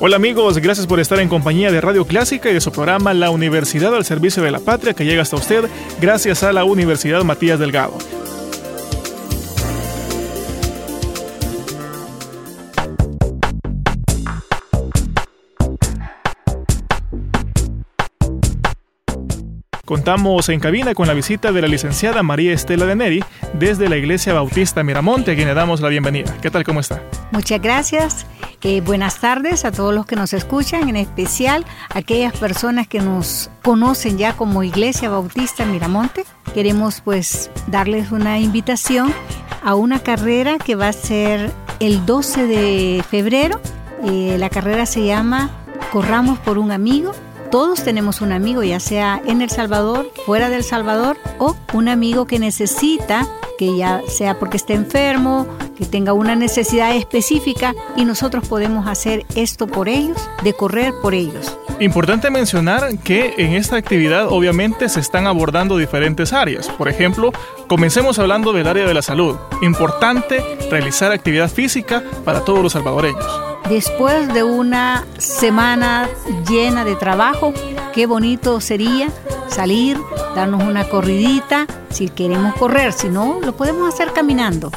Hola amigos, gracias por estar en compañía de Radio Clásica y de su programa La Universidad al Servicio de la Patria que llega hasta usted gracias a la Universidad Matías Delgado. Contamos en cabina con la visita de la licenciada María Estela de Neri desde la Iglesia Bautista Miramonte, a quien le damos la bienvenida. ¿Qué tal? ¿Cómo está? Muchas gracias. Eh, buenas tardes a todos los que nos escuchan, en especial a aquellas personas que nos conocen ya como Iglesia Bautista Miramonte. Queremos pues darles una invitación a una carrera que va a ser el 12 de febrero. Eh, la carrera se llama Corramos por un amigo todos tenemos un amigo, ya sea en El Salvador, fuera del Salvador, o un amigo que necesita, que ya sea porque esté enfermo, que tenga una necesidad específica, y nosotros podemos hacer esto por ellos, de correr por ellos. Importante mencionar que en esta actividad obviamente se están abordando diferentes áreas. Por ejemplo, comencemos hablando del área de la salud. Importante realizar actividad física para todos los salvadoreños. Después de una semana llena de trabajo, qué bonito sería salir, darnos una corridita, si queremos correr, si no, lo podemos hacer caminando.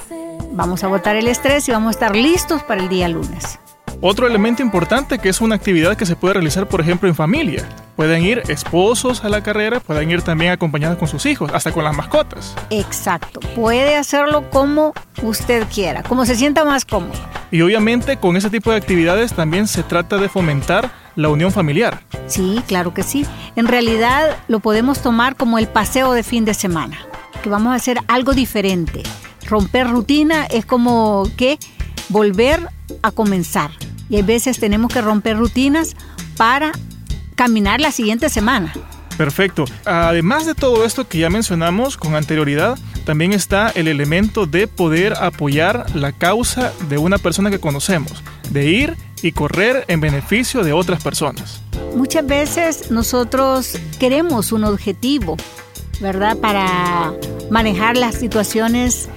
Vamos a botar el estrés y vamos a estar listos para el día lunes. Otro elemento importante que es una actividad que se puede realizar, por ejemplo, en familia. Pueden ir esposos a la carrera, pueden ir también acompañados con sus hijos, hasta con las mascotas. Exacto, puede hacerlo como usted quiera, como se sienta más cómodo. Y obviamente con ese tipo de actividades también se trata de fomentar la unión familiar. Sí, claro que sí. En realidad lo podemos tomar como el paseo de fin de semana, que vamos a hacer algo diferente. Romper rutina es como que volver a comenzar y a veces tenemos que romper rutinas para caminar la siguiente semana. Perfecto. Además de todo esto que ya mencionamos con anterioridad, también está el elemento de poder apoyar la causa de una persona que conocemos, de ir y correr en beneficio de otras personas. Muchas veces nosotros queremos un objetivo, ¿verdad? Para manejar las situaciones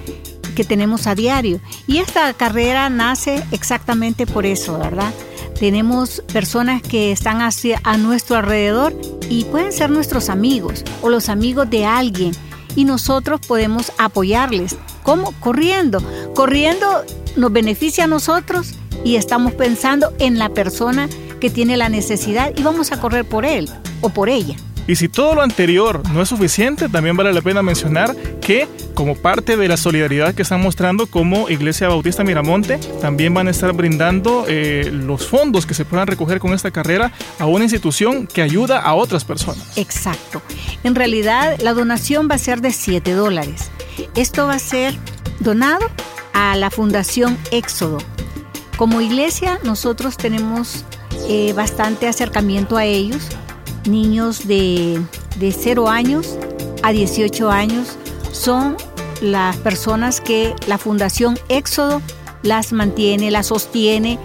que tenemos a diario. Y esta carrera nace exactamente por eso, ¿verdad? Tenemos personas que están hacia, a nuestro alrededor y pueden ser nuestros amigos o los amigos de alguien y nosotros podemos apoyarles. ¿Cómo? Corriendo. Corriendo nos beneficia a nosotros y estamos pensando en la persona que tiene la necesidad y vamos a correr por él o por ella. Y si todo lo anterior no es suficiente, también vale la pena mencionar que como parte de la solidaridad que están mostrando como Iglesia Bautista Miramonte, también van a estar brindando eh, los fondos que se puedan recoger con esta carrera a una institución que ayuda a otras personas. Exacto. En realidad la donación va a ser de 7 dólares. Esto va a ser donado a la Fundación Éxodo. Como iglesia nosotros tenemos eh, bastante acercamiento a ellos niños de, de 0 años a 18 años son las personas que la Fundación Éxodo las mantiene, las sostiene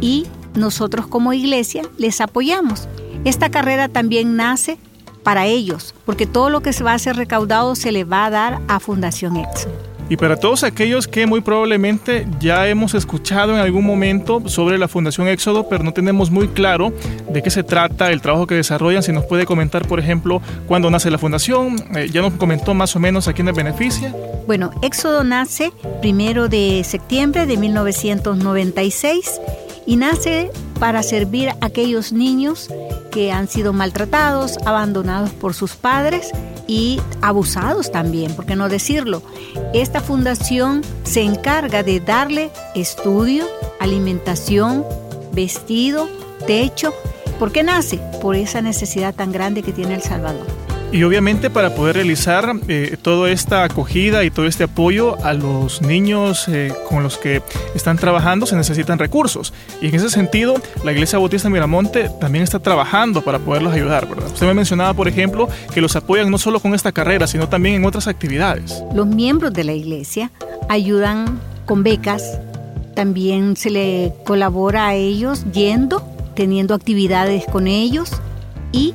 y nosotros como iglesia les apoyamos. Esta carrera también nace para ellos, porque todo lo que se va a ser recaudado se le va a dar a Fundación Éxodo. Y para todos aquellos que muy probablemente ya hemos escuchado en algún momento sobre la Fundación Éxodo, pero no tenemos muy claro de qué se trata, el trabajo que desarrollan, si nos puede comentar, por ejemplo, cuándo nace la fundación, eh, ya nos comentó más o menos a quién beneficia. Bueno, Éxodo nace primero de septiembre de 1996 y nace para servir a aquellos niños que han sido maltratados, abandonados por sus padres y abusados también, por qué no decirlo. Esta fundación se encarga de darle estudio, alimentación, vestido, techo. ¿Por qué nace? Por esa necesidad tan grande que tiene El Salvador. Y obviamente para poder realizar eh, toda esta acogida y todo este apoyo a los niños eh, con los que están trabajando se necesitan recursos. Y en ese sentido, la Iglesia Bautista Miramonte también está trabajando para poderlos ayudar, ¿verdad? Usted me mencionaba, por ejemplo, que los apoyan no solo con esta carrera, sino también en otras actividades. Los miembros de la iglesia ayudan con becas, también se le colabora a ellos yendo, teniendo actividades con ellos y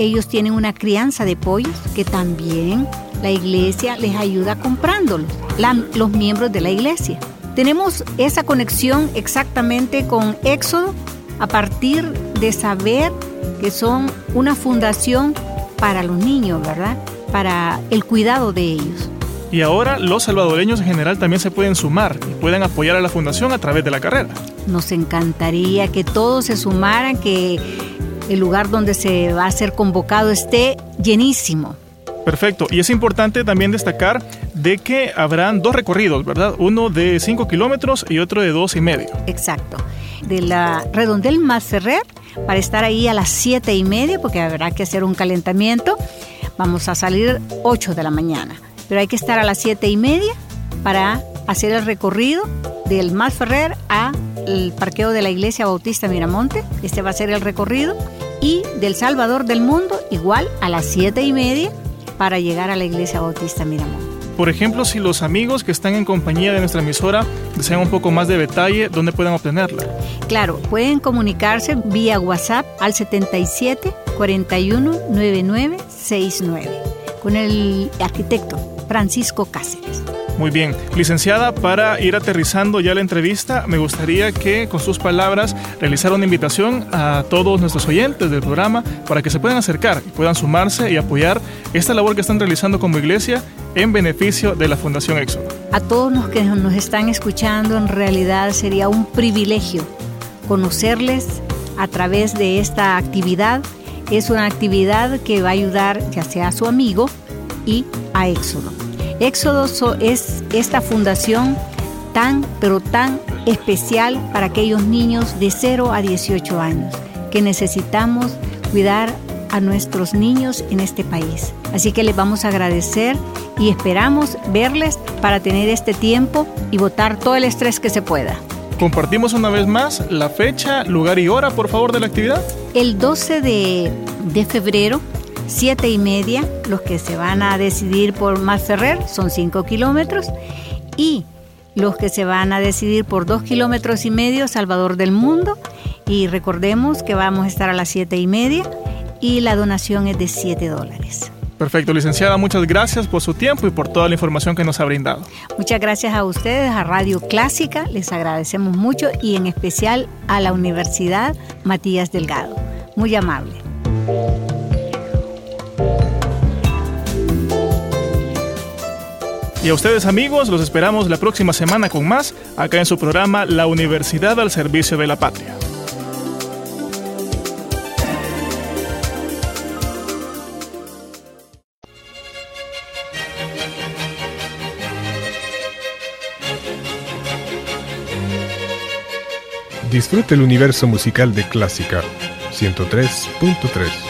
ellos tienen una crianza de pollos que también la iglesia les ayuda comprándolos, los miembros de la iglesia. Tenemos esa conexión exactamente con Éxodo a partir de saber que son una fundación para los niños, ¿verdad? Para el cuidado de ellos. Y ahora los salvadoreños en general también se pueden sumar y pueden apoyar a la fundación a través de la carrera. Nos encantaría que todos se sumaran, que el lugar donde se va a ser convocado esté llenísimo. Perfecto. Y es importante también destacar de que habrán dos recorridos, ¿verdad? Uno de 5 kilómetros y otro de dos y medio. Exacto. De la Redondel más Ferrer para estar ahí a las siete y media, porque habrá que hacer un calentamiento. Vamos a salir 8 de la mañana, pero hay que estar a las siete y media para hacer el recorrido del Más Ferrer a el parqueo de la Iglesia Bautista Miramonte. Este va a ser el recorrido. Y del Salvador del Mundo, igual a las siete y media, para llegar a la Iglesia Bautista Miramonte. Por ejemplo, si los amigos que están en compañía de nuestra emisora desean un poco más de detalle, ¿dónde pueden obtenerla? Claro, pueden comunicarse vía WhatsApp al 77 41 99 69 con el arquitecto Francisco Cáceres. Muy bien, licenciada, para ir aterrizando ya la entrevista, me gustaría que con sus palabras realizara una invitación a todos nuestros oyentes del programa para que se puedan acercar y puedan sumarse y apoyar esta labor que están realizando como iglesia en beneficio de la Fundación Éxodo. A todos los que nos están escuchando, en realidad sería un privilegio conocerles a través de esta actividad. Es una actividad que va a ayudar ya sea a su amigo y a Éxodo. Éxodo es esta fundación tan, pero tan especial para aquellos niños de 0 a 18 años, que necesitamos cuidar a nuestros niños en este país. Así que les vamos a agradecer y esperamos verles para tener este tiempo y votar todo el estrés que se pueda. Compartimos una vez más la fecha, lugar y hora, por favor, de la actividad. El 12 de, de febrero siete y media, los que se van a decidir por Más Ferrer son 5 kilómetros y los que se van a decidir por 2 kilómetros y medio, Salvador del Mundo. Y recordemos que vamos a estar a las siete y media y la donación es de 7 dólares. Perfecto, licenciada, muchas gracias por su tiempo y por toda la información que nos ha brindado. Muchas gracias a ustedes, a Radio Clásica, les agradecemos mucho y en especial a la Universidad Matías Delgado. Muy amable. Y a ustedes amigos, los esperamos la próxima semana con más, acá en su programa La Universidad al Servicio de la Patria. Disfrute el universo musical de Clásica 103.3.